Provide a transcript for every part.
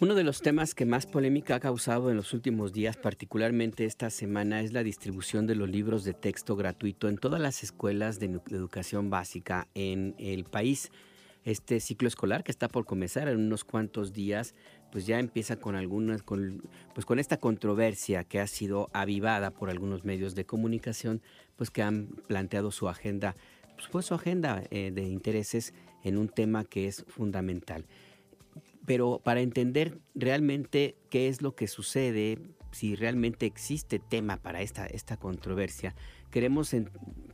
Uno de los temas que más polémica ha causado en los últimos días, particularmente esta semana, es la distribución de los libros de texto gratuito en todas las escuelas de educación básica en el país. Este ciclo escolar que está por comenzar en unos cuantos días, pues ya empieza con algunas, pues con esta controversia que ha sido avivada por algunos medios de comunicación, pues que han planteado su agenda, pues, su agenda eh, de intereses en un tema que es fundamental pero para entender realmente qué es lo que sucede, si realmente existe tema para esta, esta controversia, queremos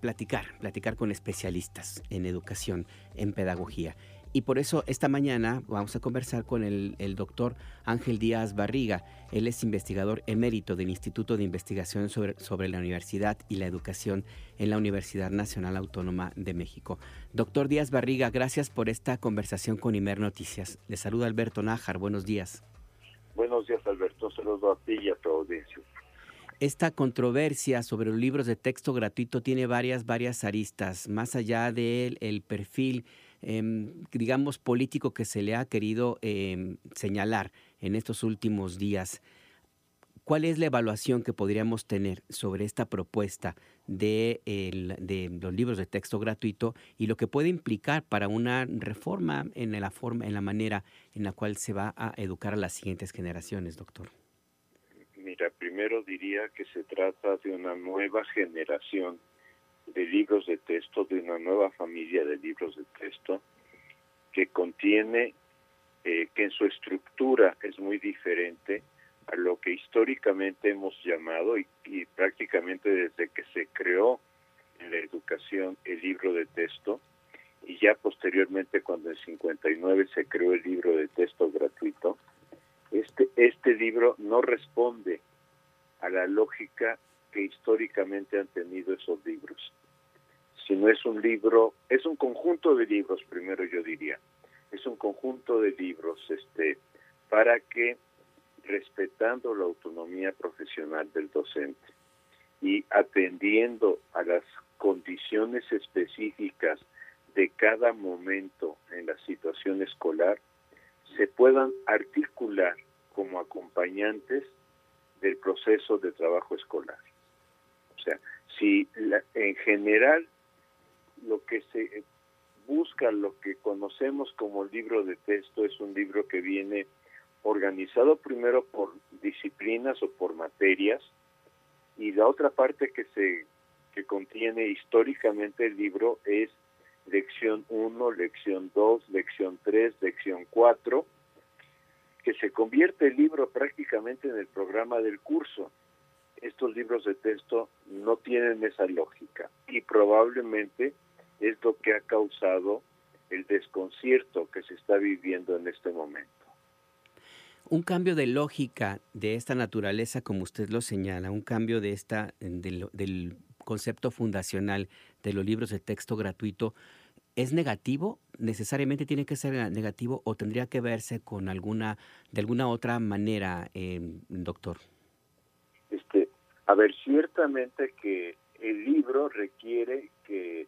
platicar, platicar con especialistas en educación, en pedagogía. Y por eso esta mañana vamos a conversar con el, doctor Ángel Díaz Barriga. Él es investigador emérito del Instituto de Investigación sobre, sobre la Universidad y la Educación en la Universidad Nacional Autónoma de México. Doctor Díaz Barriga, gracias por esta conversación con Imer Noticias. Le saluda Alberto Nájar. Buenos días. Buenos días, Alberto. Saludo a ti y a tu audiencia. Esta controversia sobre los libros de texto gratuito tiene varias, varias aristas, más allá del el perfil Em, digamos, político que se le ha querido em, señalar en estos últimos días. ¿Cuál es la evaluación que podríamos tener sobre esta propuesta de, de, los libros de texto gratuito y lo que puede implicar para una reforma en la forma, en la manera en la cual se va a educar a las siguientes generaciones, doctor? Mira, primero diría que se trata de una nueva generación de libros de texto, de una nueva familia de libros de texto que contiene, eh, que en su estructura es muy diferente a lo que históricamente hemos llamado y, y prácticamente desde que se creó en la educación el libro de texto. Y ya posteriormente cuando en 59 se creó el libro de texto gratuito, este, este libro no responde a la lógica que históricamente han tenido esos libros sino es un libro, es un conjunto de libros, primero yo diría, es un conjunto de libros este, para que, respetando la autonomía profesional del docente y atendiendo a las condiciones específicas de cada momento en la situación escolar, se puedan articular como acompañantes del proceso de trabajo escolar. O sea, si en general lo que se busca, lo que conocemos como libro de texto, es un libro que viene organizado primero por disciplinas o por materias, y la otra parte que se que contiene históricamente el libro es lección 1, lección 2, lección 3, lección 4, que se convierte el libro prácticamente en el programa del curso. Estos libros de texto no tienen esa lógica y probablemente es lo que ha causado el desconcierto que se está viviendo en este momento. Un cambio de lógica de esta naturaleza, como usted lo señala, un cambio de esta del, del concepto fundacional de los libros de texto gratuito, ¿es negativo? ¿Necesariamente tiene que ser negativo o tendría que verse con alguna, de alguna otra manera, eh, doctor? Este, a ver, ciertamente que el libro requiere que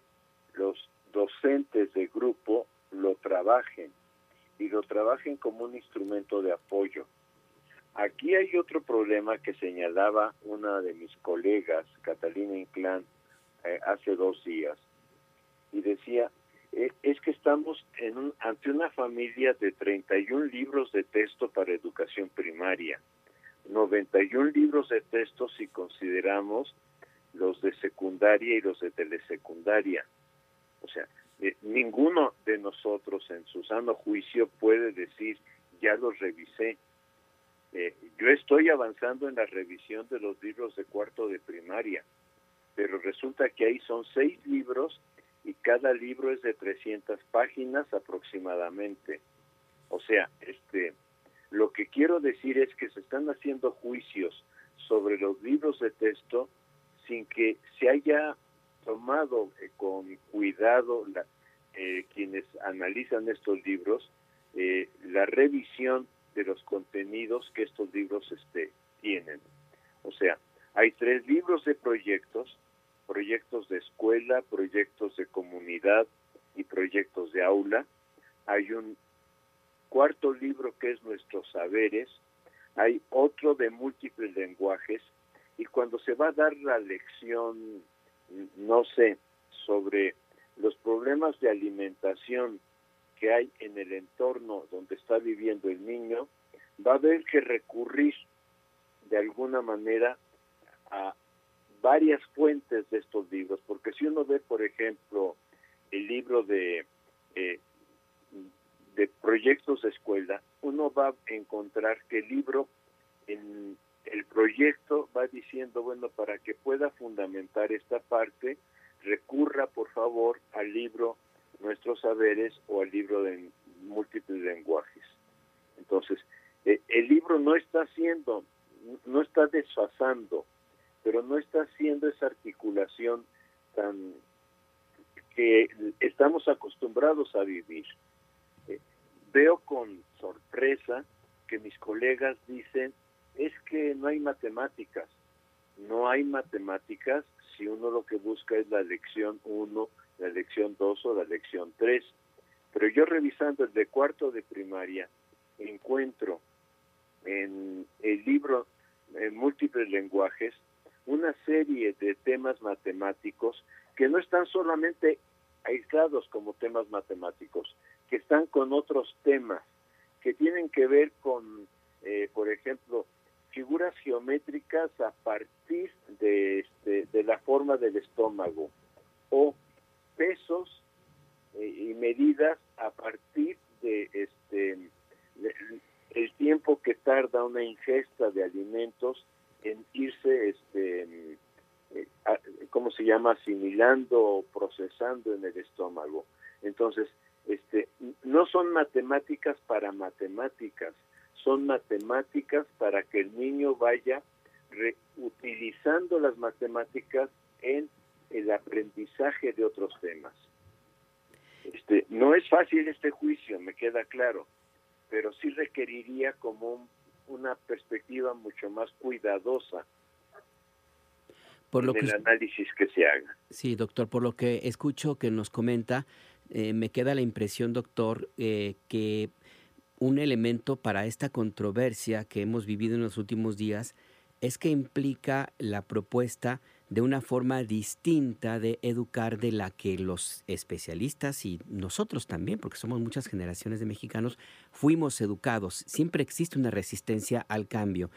los docentes de grupo lo trabajen y lo trabajen como un instrumento de apoyo. Aquí hay otro problema que señalaba una de mis colegas, Catalina Inclán, eh, hace dos días, y decía, eh, es que estamos en un, ante una familia de 31 libros de texto para educación primaria, 91 libros de texto si consideramos los de secundaria y los de telesecundaria. O sea, eh, ninguno de nosotros en su sano juicio puede decir, ya los revisé. Eh, yo estoy avanzando en la revisión de los libros de cuarto de primaria, pero resulta que ahí son seis libros y cada libro es de 300 páginas aproximadamente. O sea, este, lo que quiero decir es que se están haciendo juicios sobre los libros de texto sin que se haya tomado eh, con cuidado la, eh, quienes analizan estos libros eh, la revisión de los contenidos que estos libros este, tienen. O sea, hay tres libros de proyectos, proyectos de escuela, proyectos de comunidad y proyectos de aula. Hay un cuarto libro que es Nuestros Saberes, hay otro de múltiples lenguajes y cuando se va a dar la lección, no sé, sobre los problemas de alimentación que hay en el entorno donde está viviendo el niño, va a haber que recurrir de alguna manera a varias fuentes de estos libros, porque si uno ve, por ejemplo, el libro de, eh, de proyectos de escuela, uno va a encontrar que el libro en el proyecto va diciendo, bueno, para que pueda fundamentar esta parte, recurra por favor al libro Nuestros Saberes o al libro de múltiples lenguajes. Entonces, eh, el libro no está haciendo, no está desfasando pero no está haciendo esa articulación tan que estamos acostumbrados a vivir. Eh, veo con sorpresa que mis colegas dicen, es que no hay matemáticas. No hay matemáticas si uno lo que busca es la lección 1, la lección 2 o la lección 3. Pero yo revisando el de cuarto de primaria, encuentro en el libro en múltiples lenguajes una serie de temas matemáticos que no están solamente aislados como temas matemáticos, que están con otros temas, que tienen que ver con, eh, por ejemplo, figuras geométricas a partir de, este, de la forma del estómago o pesos eh, y medidas a partir de este el tiempo que tarda una ingesta de alimentos en irse, este, eh, ¿cómo se llama?, asimilando o procesando en el estómago. Entonces, este, no son matemáticas para matemáticas, son matemáticas para que el niño vaya reutilizando las matemáticas en el aprendizaje de otros temas. Este, no es fácil este juicio, me queda claro, pero sí requeriría como un una perspectiva mucho más cuidadosa por lo en el análisis que se haga. Sí, doctor, por lo que escucho que nos comenta, eh, me queda la impresión, doctor, eh, que un elemento para esta controversia que hemos vivido en los últimos días es que implica la propuesta de una forma distinta de educar de la que los especialistas y nosotros también, porque somos muchas generaciones de mexicanos, fuimos educados. Siempre existe una resistencia al cambio.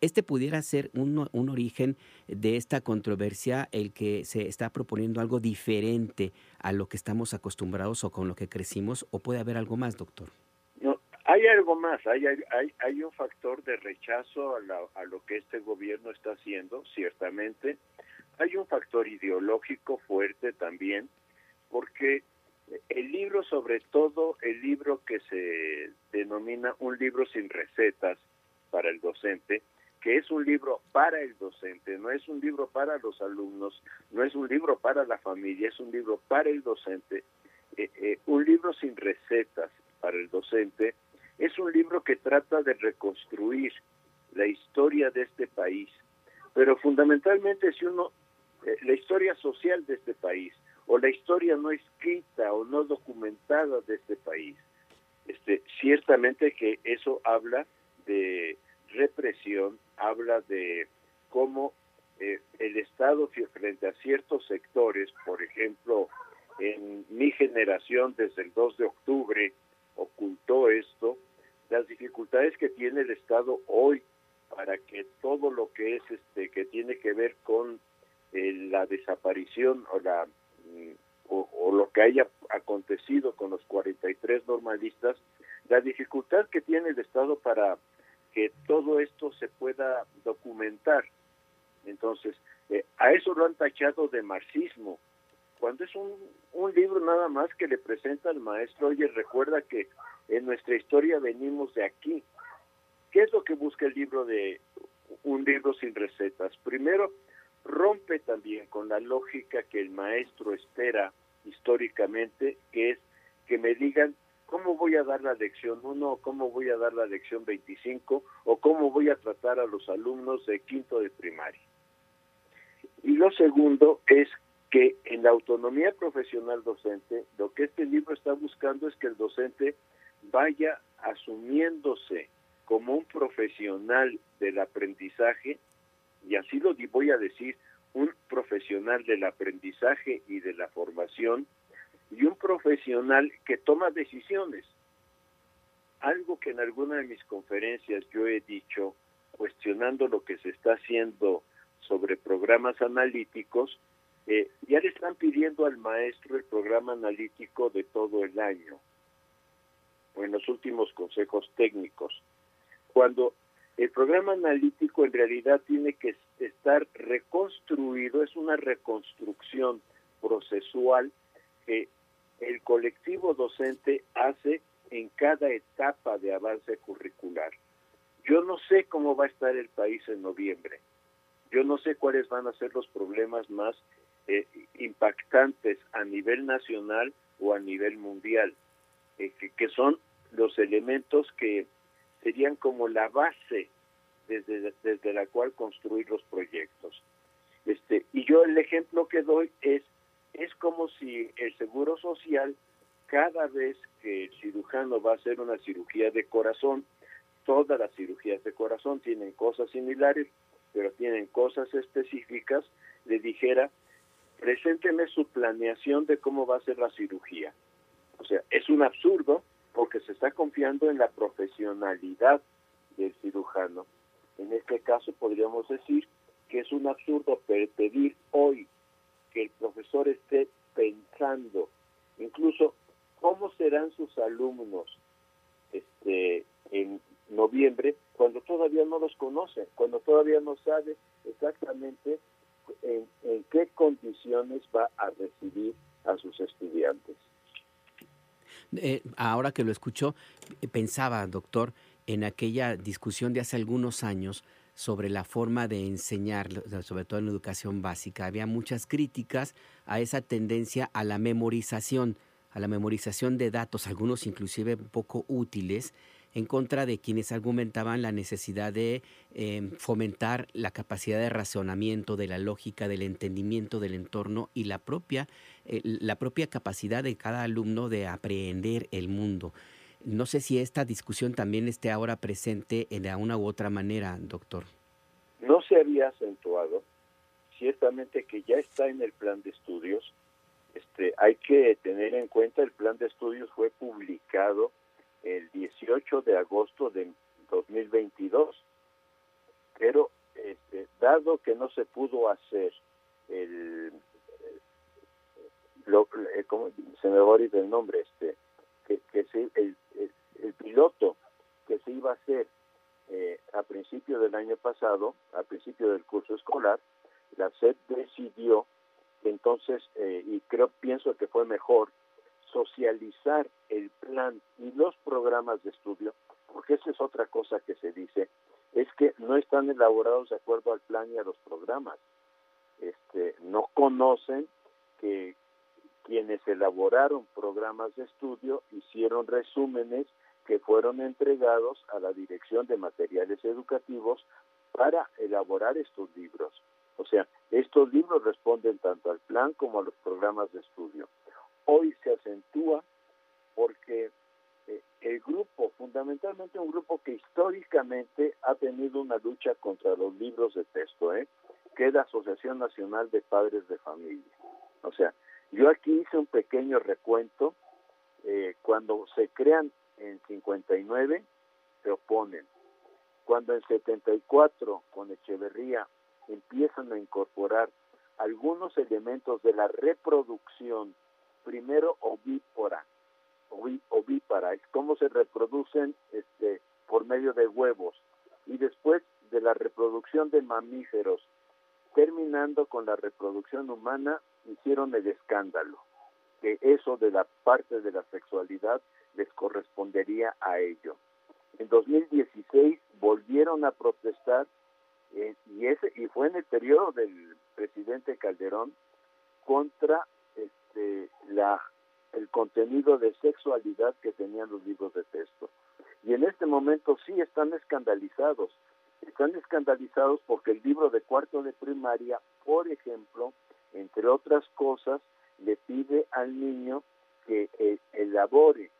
Este pudiera ser un, un origen de esta controversia, el que se está proponiendo algo diferente a lo que estamos acostumbrados o con lo que crecimos, o puede haber algo más, doctor. Algo más, hay, hay, hay un factor de rechazo a, a lo que este gobierno está haciendo, ciertamente hay un factor ideológico fuerte también, porque el libro, sobre todo el libro que se denomina un libro sin recetas para el docente, que es un libro para el docente, no es un libro para los alumnos, no es un libro para la familia, es un libro para el docente. Eh, eh, un libro sin recetas para el docente es un libro que trata de reconstruir la historia de este país, pero fundamentalmente si uno eh, la historia social de este país o la historia no escrita o no documentada de este país. Este, ciertamente que eso habla de represión, habla de cómo eh, el Estado frente a ciertos sectores, por ejemplo, en mi generación desde el 2 de octubre ocultó esto, las dificultades que tiene el Estado hoy para que todo lo que es este que tiene que ver con la desaparición o la mm, o, lo que haya acontecido con los 43 normalistas, la dificultad que tiene el Estado para que todo esto se pueda documentar. Entonces, eh, a eso lo han tachado de marxismo, cuando es un, un libro nada más que le presenta al maestro, oye, recuerda que en nuestra historia venimos de aquí. ¿Qué es lo que busca el libro de un libro sin recetas? Primero, rompe también con la lógica que el maestro espera históricamente, que es que me digan cómo voy a dar la lección 1 o cómo voy a dar la lección 25 o cómo voy a tratar a los alumnos de quinto de primaria. Y lo segundo es que en la autonomía profesional docente, lo que este libro está buscando es que el docente vaya asumiéndose como un profesional del aprendizaje, y así lo voy a decir, un profesional del aprendizaje y de la formación, y un profesional que toma decisiones. Algo que en alguna de mis conferencias yo he dicho, cuestionando lo que se está haciendo sobre programas analíticos, eh, ya le están pidiendo al maestro el programa analítico de todo el año, o en los últimos consejos técnicos, cuando el programa analítico en realidad tiene que estar reconstruido, es una reconstrucción procesual que el colectivo docente hace en cada etapa de avance curricular. Yo no sé cómo va a estar el país en noviembre. Yo no sé cuáles van a ser los problemas más eh, impactantes a nivel nacional o a nivel mundial, eh, que, son los elementos que serían como la base desde, desde la cual construir los proyectos. Este, y yo el ejemplo que doy es, es como si el Seguro Social, cada vez que el cirujano va a hacer una cirugía de corazón, todas las cirugías de corazón tienen cosas similares, pero tienen cosas específicas, le dijera, presénteme su planeación de cómo va a ser la cirugía. O sea, es un absurdo porque se está confiando en la profesionalidad del cirujano. En este caso podríamos decir que es un absurdo pedir hoy que el profesor esté pensando incluso cómo serán sus alumnos este, en noviembre cuando todavía no los conoce, cuando todavía no sabe exactamente en, qué condiciones va a recibir a sus estudiantes. Eh, ahora que lo escucho, eh, pensaba, doctor, en aquella discusión de hace algunos años sobre la forma de enseñar, sobre todo en educación básica. Había muchas críticas a esa tendencia a la memorización, a la memorización de datos, algunos inclusive poco útiles, en contra de quienes argumentaban la necesidad de em, fomentar la capacidad de razonamiento, de la lógica, del entendimiento del entorno y la propia, eh, la propia capacidad de cada alumno de aprender el mundo. No sé si esta discusión también esté ahora presente en una u otra manera, doctor. No se había acentuado, ciertamente que ya está en el plan de estudios. Este, hay que tener en cuenta el plan de estudios fue publicado el 18 de agosto de 2022. Pero este, dado que no se pudo hacer el, lo, eh, se me va a ir el nombre, este, que, que el, el, piloto que se iba a hacer eh, a principio del año pasado, a principio del curso escolar, la SED decidió entonces, eh, y creo, pienso que fue mejor, socializar el plan y los programas de estudio, porque esa es otra cosa que se dice, es que no están elaborados de acuerdo al plan y a los programas. Este, no conocen que quienes elaboraron programas de estudio hicieron resúmenes que fueron entregados a la Dirección de Materiales Educativos para elaborar estos libros. O sea, estos libros responden tanto al plan como a los programas de estudio hoy se acentúa porque eh, el grupo, fundamentalmente un grupo que históricamente ha tenido una lucha contra los libros de texto, ¿eh? que es la Asociación Nacional de Padres de Familia. O sea, yo aquí hice un pequeño recuento. Eh, cuando se crean en 59, se oponen. Cuando en 74, con Echeverría, empiezan a incorporar algunos elementos de la reproducción primero ovípora, ovípara, es cómo se reproducen este, por medio de huevos, y después de la reproducción de mamíferos, terminando con la reproducción humana, hicieron el escándalo, que eso de la parte de la sexualidad les correspondería a ello. En 2016 volvieron a protestar eh, y ese y fue en el periodo del presidente Calderón contra la, el contenido de sexualidad que tenían los libros de texto. Y en este momento sí están escandalizados. Están escandalizados porque el libro de cuarto de primaria, por ejemplo, entre otras cosas, le pide al niño que eh, elabore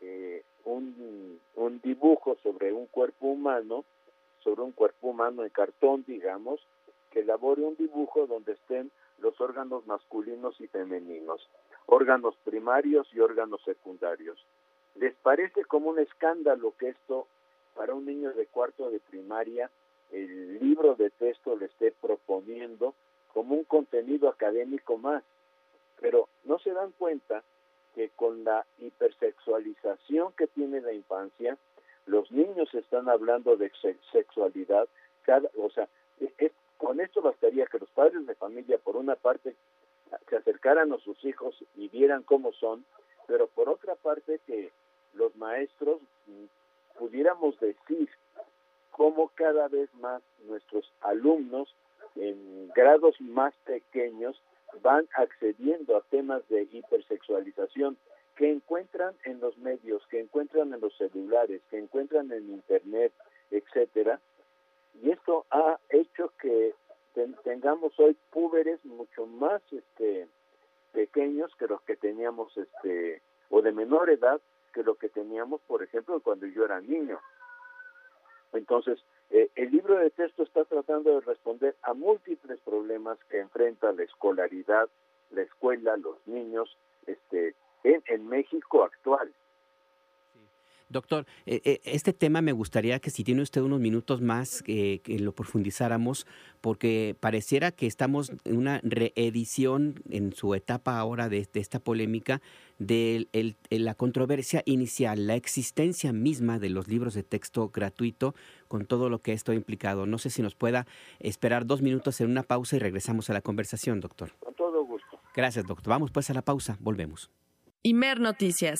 eh, un, un dibujo sobre un cuerpo humano, sobre un cuerpo humano en cartón, digamos, que elabore un dibujo donde estén los órganos masculinos y femeninos, órganos primarios y órganos secundarios. ¿Les parece como un escándalo que esto, para un niño de cuarto de primaria, el libro de texto le esté proponiendo como un contenido académico más? Pero no se dan cuenta que con la hipersexualización que tiene la infancia, los niños están hablando de sexualidad, cada, o sea, es, con esto bastaría que los padres de familia, por una parte, se acercaran a sus hijos y vieran cómo son, pero por otra parte que los maestros mm, pudiéramos decir cómo cada vez más nuestros alumnos en grados más pequeños van accediendo a temas de hipersexualización que encuentran en los medios, que encuentran en los celulares, que encuentran en internet, etcétera, y esto ha hecho que tengamos hoy púberes mucho más este pequeños que los que teníamos este o de menor edad que lo que teníamos por ejemplo cuando yo era niño. Entonces eh, el libro de texto está tratando de responder a múltiples problemas que enfrenta la escolaridad la escuela los niños este en, en México actual Doctor, eh, eh, este tema me gustaría que si tiene usted unos minutos más que lo profundizáramos, porque pareciera que estamos en una reedición en su etapa ahora de, esta polémica de la controversia inicial, la existencia misma de los libros de texto gratuito con todo lo que esto ha implicado. No sé si nos pueda esperar dos minutos en una pausa y regresamos a la conversación, doctor. Con todo gusto. Gracias, doctor. Vamos pues a la pausa, volvemos. Imer Noticias.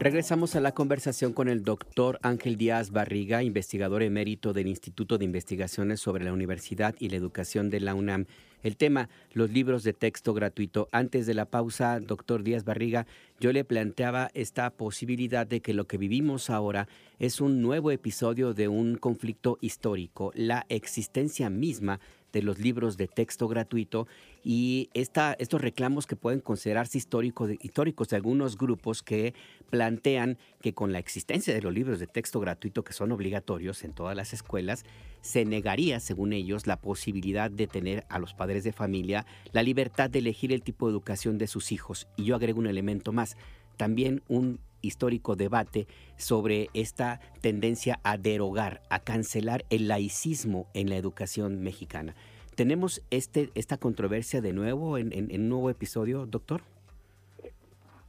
Regresamos a la conversación con el doctor Ángel Díaz Barriga, investigador emérito del Instituto de Investigaciones sobre la Universidad y la Educación de la UNAM. El tema, los libros de texto gratuito. Antes de la pausa, doctor Díaz Barriga, yo le planteaba esta posibilidad de que lo que vivimos ahora es un nuevo episodio de un conflicto histórico, la existencia misma de los libros de texto gratuito y esta, estos reclamos que pueden considerarse históricos de, históricos de algunos grupos que plantean que con la existencia de los libros de texto gratuito que son obligatorios en todas las escuelas, se negaría, según ellos, la posibilidad de tener a los padres de familia la libertad de elegir el tipo de educación de sus hijos. Y yo agrego un elemento más, también un histórico debate sobre esta tendencia a derogar, a cancelar el laicismo en la educación mexicana. ¿Tenemos este, esta controversia de nuevo en, un nuevo episodio, doctor?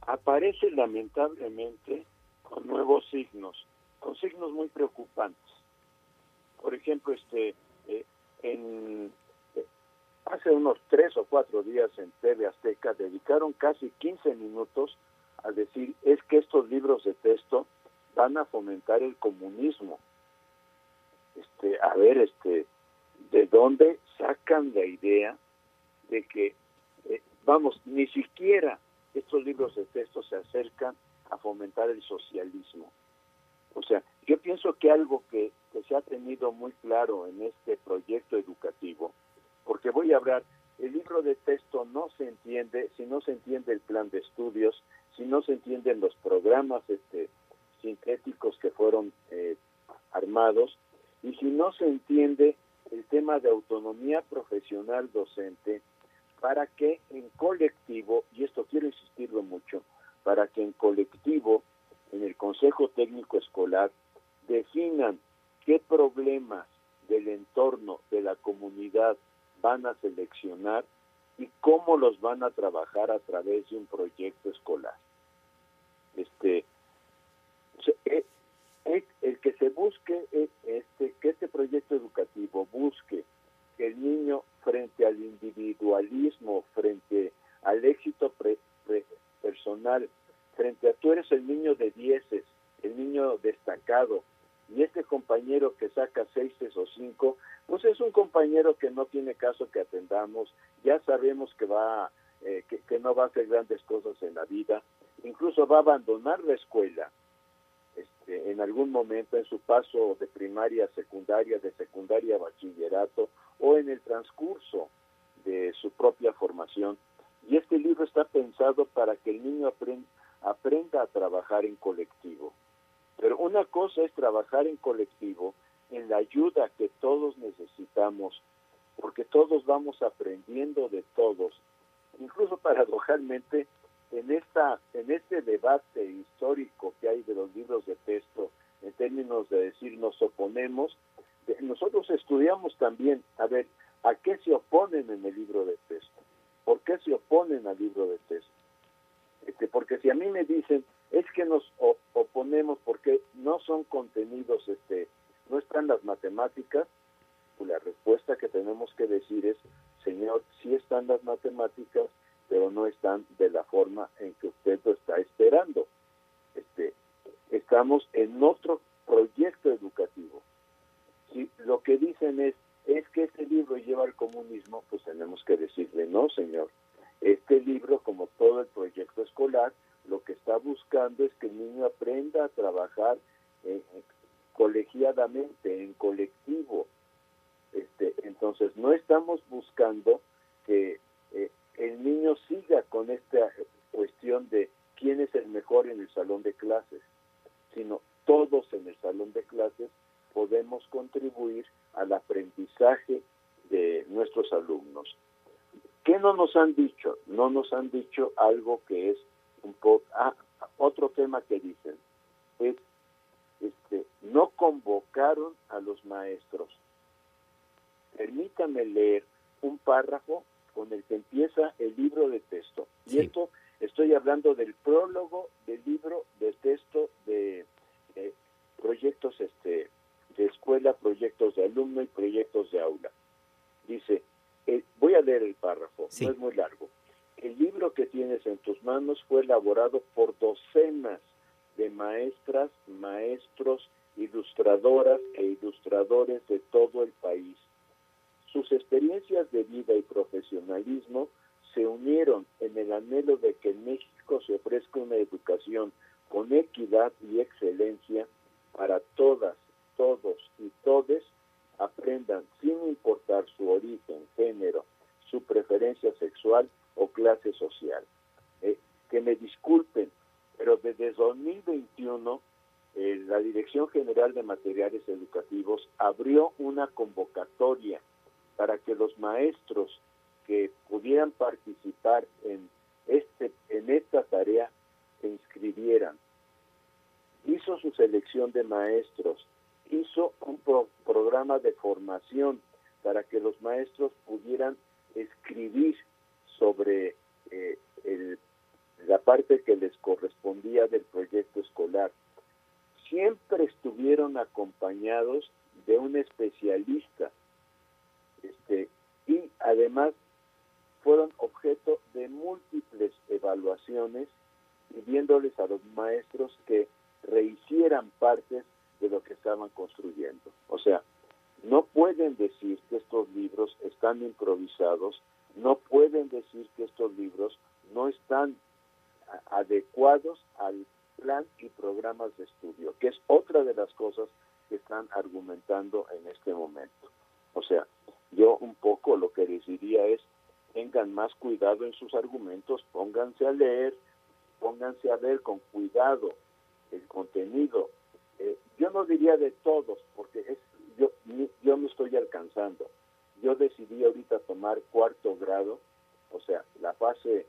Aparece lamentablemente con nuevos signos, con signos muy preocupantes. Por ejemplo, este, eh, en, eh, hace unos tres o cuatro días en TV Azteca dedicaron casi 15 minutos a decir es que estos libros de texto van a fomentar el comunismo. Este, a ver, este, ¿de dónde sacan la idea de que, eh, vamos, ni siquiera estos libros de texto se acercan a fomentar el socialismo? O sea, yo pienso que algo que, que se ha tenido muy claro en este proyecto educativo, porque voy a hablar, el libro de texto no se entiende si no se entiende el plan de estudios, si no se entienden los programas este, sintéticos que fueron eh, armados y si no se entiende el tema de autonomía profesional docente para que en colectivo, y esto quiero insistirlo mucho, para que en colectivo, en el Consejo Técnico Escolar, definan qué problemas del entorno, de la comunidad van a seleccionar y cómo los van a trabajar a través de un proyecto escolar. Este, eh, eh, el que se busque eh, este que este proyecto educativo busque que el niño frente al individualismo, frente al éxito personal, frente a tú eres el niño de dieces, el niño destacado, y este compañero que saca seises o cinco, pues es un compañero que no tiene caso que atendamos, ya sabemos que va, eh, que, no va a hacer grandes cosas en la vida, incluso va a abandonar la escuela este, en algún momento en su paso de primaria a secundaria, de secundaria a bachillerato o en el transcurso de su propia formación. Y este libro está pensado para que el niño aprenda a trabajar en colectivo. Pero una cosa es trabajar en colectivo en la ayuda que todos necesitamos, porque todos vamos aprendiendo de todos. Incluso paradojalmente, en, esta, en este debate histórico que hay de los libros de texto, en términos de decir nos oponemos, nosotros estudiamos también, a ver, ¿a qué se oponen en el libro de texto? ¿Por qué se oponen al libro de texto? Este, porque si a mí me dicen, es que nos oponemos porque no son contenidos, contribuir al aprendizaje de nuestros alumnos. ¿Qué no nos han dicho? No nos han dicho algo que es un poco... Ah, otro tema que dicen es, este, no convocaron a los maestros. Permítame leer un párrafo con el que empieza el libro de texto. Y esto estoy hablando del prólogo del libro de texto de proyectos este, de escuela, proyectos de alumno y proyectos de aula. Dice, eh, voy a leer el párrafo, no es muy largo. El libro que tienes en tus manos fue elaborado por docenas de maestras, maestros, ilustradoras e ilustradores de todo el país. Sus experiencias de vida y profesionalismo se unieron en el anhelo de que en México se ofrezca una educación con equidad y excelencia para todas, todos y todes aprendan sin importar su origen, género, su preferencia sexual o clase social. Eh, que me disculpen, pero desde 2021 eh, la Dirección General de Materiales Educativos abrió una convocatoria para que los maestros que pudieran participar en este en esta tarea se inscribieran hizo su selección de maestros, hizo un programa de formación para que los maestros pudieran escribir sobre eh, la parte que les correspondía del proyecto escolar. Siempre estuvieron acompañados de un especialista este, y además fueron objeto de múltiples evaluaciones pidiéndoles a los maestros que rehicieran partes de lo que estaban construyendo. O sea, no pueden decir que estos libros están improvisados, no pueden decir que estos libros no están adecuados al plan y programas de estudio, que es otra de las cosas que están argumentando en este momento. O sea, yo un poco lo que les diría es, tengan más cuidado en sus argumentos, pónganse a leer, pónganse a ver con cuidado el contenido. Eh, yo no diría de todos, porque es, yo, yo no estoy alcanzando. Yo decidí ahorita tomar cuarto grado, o sea, la fase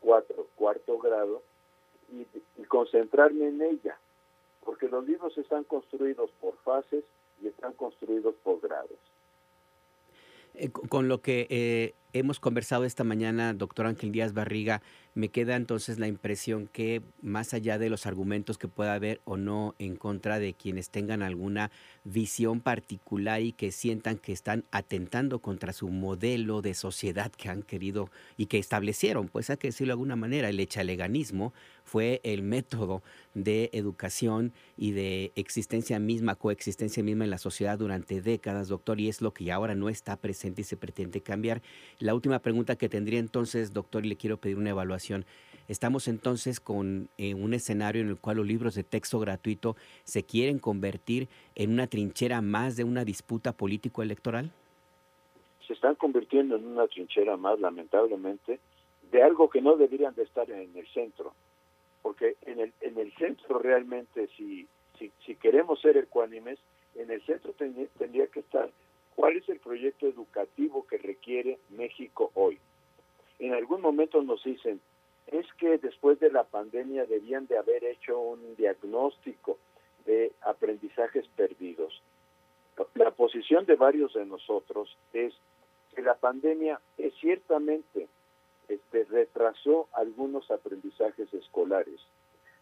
cuatro, cuarto grado, y, y concentrarme en ella, porque los libros están construidos por fases y están construidos por grados. Eh, con lo que eh, hemos conversado esta mañana, doctor Ángel Díaz Barriga, me queda entonces la impresión que más allá de los argumentos que pueda haber o no en contra de quienes tengan alguna visión particular y que sientan que están atentando contra su modelo de sociedad que han querido y que establecieron, pues hay que decirlo de alguna manera, el echaleganismo fue el método de educación y de existencia misma, coexistencia misma en la sociedad durante décadas, doctor, y es lo que ahora no está presente y se pretende cambiar. La última pregunta que tendría entonces, doctor, y le quiero pedir una evaluación. Estamos entonces con eh, un escenario en el cual los libros de texto gratuito se quieren convertir en una trinchera más de una disputa político-electoral. Se están convirtiendo en una trinchera más, lamentablemente, de algo que no deberían de estar en el centro, porque en el, en el centro realmente, si, si, si queremos ser ecuánimes, en el centro tendría que estar cuál es el proyecto educativo que requiere México hoy. En algún momento nos dicen, es que después de la pandemia debían de haber hecho un diagnóstico de aprendizajes perdidos. La posición de varios de nosotros es que la pandemia es ciertamente este, retrasó algunos aprendizajes escolares,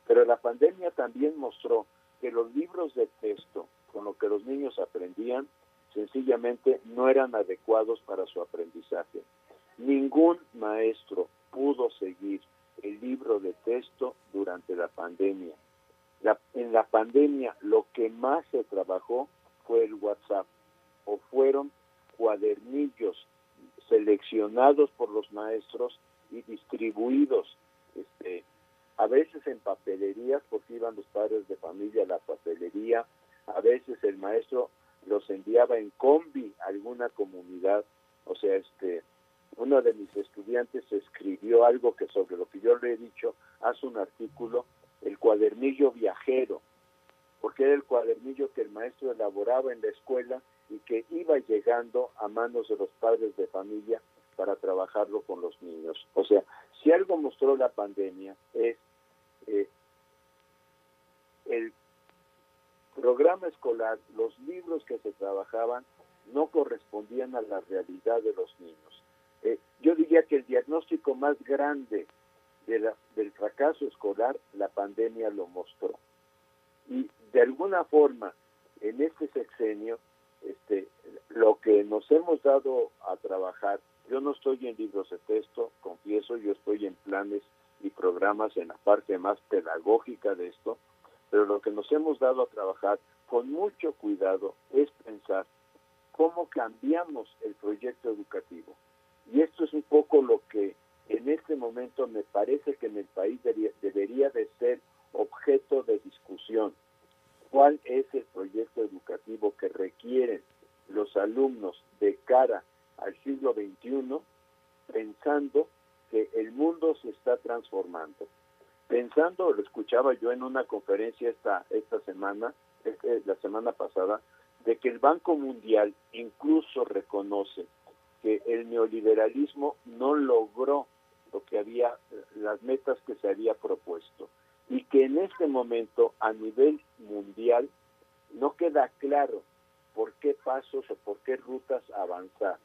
pero la pandemia también mostró que los libros de texto con lo que los niños aprendían sencillamente no eran adecuados para su aprendizaje. Ningún maestro pudo seguir el libro de texto durante la pandemia. en la pandemia lo que más se trabajó fue el WhatsApp o fueron cuadernillos seleccionados por los maestros y distribuidos este, a veces en papelerías porque iban los padres de familia a la papelería, a veces el maestro los enviaba en combi a alguna comunidad, o sea, este uno de mis estudiantes escribió algo que sobre lo que yo le he dicho hace un artículo, el cuadernillo viajero, porque era el cuadernillo que el maestro elaboraba en la escuela y que iba llegando a manos de los padres de familia para trabajarlo con los niños. O sea, si algo mostró la pandemia es eh, el programa escolar, los libros que se trabajaban no correspondían a la realidad de los niños. Eh, yo diría que el diagnóstico más grande de del fracaso escolar, la pandemia lo mostró. Y de alguna forma, en este sexenio, este, lo que nos hemos dado a trabajar, yo no estoy en libros de texto, confieso, yo estoy en planes y programas en la parte más pedagógica de esto, pero lo que nos hemos dado a trabajar con mucho cuidado es pensar cómo cambiamos el proyecto educativo. Y esto es un poco lo que en este momento me parece que en el país debería, de ser objeto de discusión. ¿Cuál es el proyecto educativo que requieren los alumnos de cara al siglo XXI pensando que el mundo se está transformando? Pensando, lo escuchaba yo en una conferencia esta, esta semana, este, la semana pasada, de que el Banco Mundial incluso reconoce que el neoliberalismo no logró lo que había, las metas que se había propuesto y que en este momento a nivel mundial no queda claro por qué pasos o por qué rutas avanzar,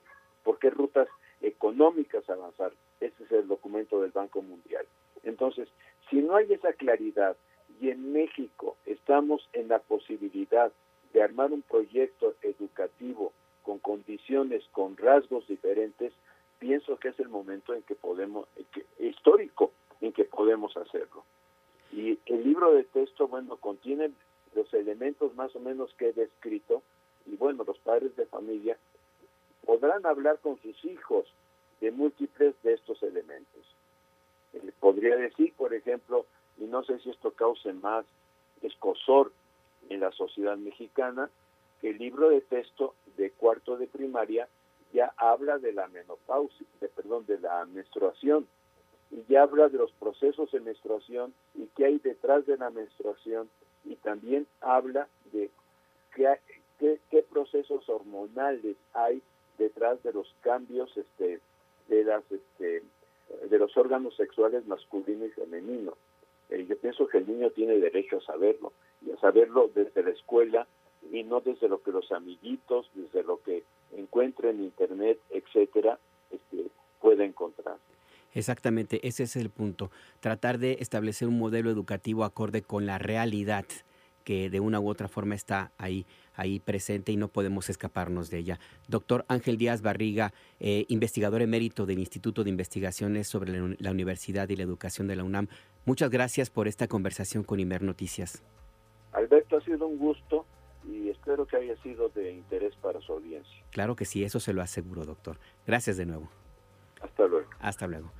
por qué rutas económicas avanzar. Ese es el documento del Banco Mundial. Entonces, si no hay esa claridad y en México estamos en la posibilidad de armar un proyecto educativo con condiciones, con rasgos diferentes, pienso que es el momento en que podemos, histórico, en que podemos hacerlo. Y el libro de texto, bueno, contiene los elementos más o menos que he descrito, y bueno, los padres de familia podrán hablar con sus hijos de múltiples de estos elementos. Eh, podría decir, por ejemplo, y no sé si esto cause más escosor en la sociedad mexicana, que el libro de texto de cuarto de primaria ya habla de la menopausia, de, perdón, de la menstruación, y ya habla de los procesos de menstruación y qué hay detrás de la menstruación, y también habla de qué, qué, procesos hormonales hay detrás de los cambios este, de las este, de los órganos sexuales masculino y femenino. Eh, yo pienso que el niño tiene derecho a saberlo y a saberlo desde la escuela y no desde lo que los amiguitos, desde lo que encuentra en internet, etcétera, este, puede encontrar. Exactamente, ese es el punto. Tratar de establecer un modelo educativo acorde con la realidad que de una u otra forma está ahí, ahí presente y no podemos escaparnos de ella. Doctor Ángel Díaz Barriga, eh, investigador emérito del Instituto de Investigaciones sobre la, Universidad y la Educación de la UNAM, muchas gracias por esta conversación con Imer Noticias. Alberto, ha sido un gusto y espero que haya sido de interés para su audiencia. Claro que sí, eso se lo aseguro, doctor. Gracias de nuevo. Hasta luego. Hasta luego.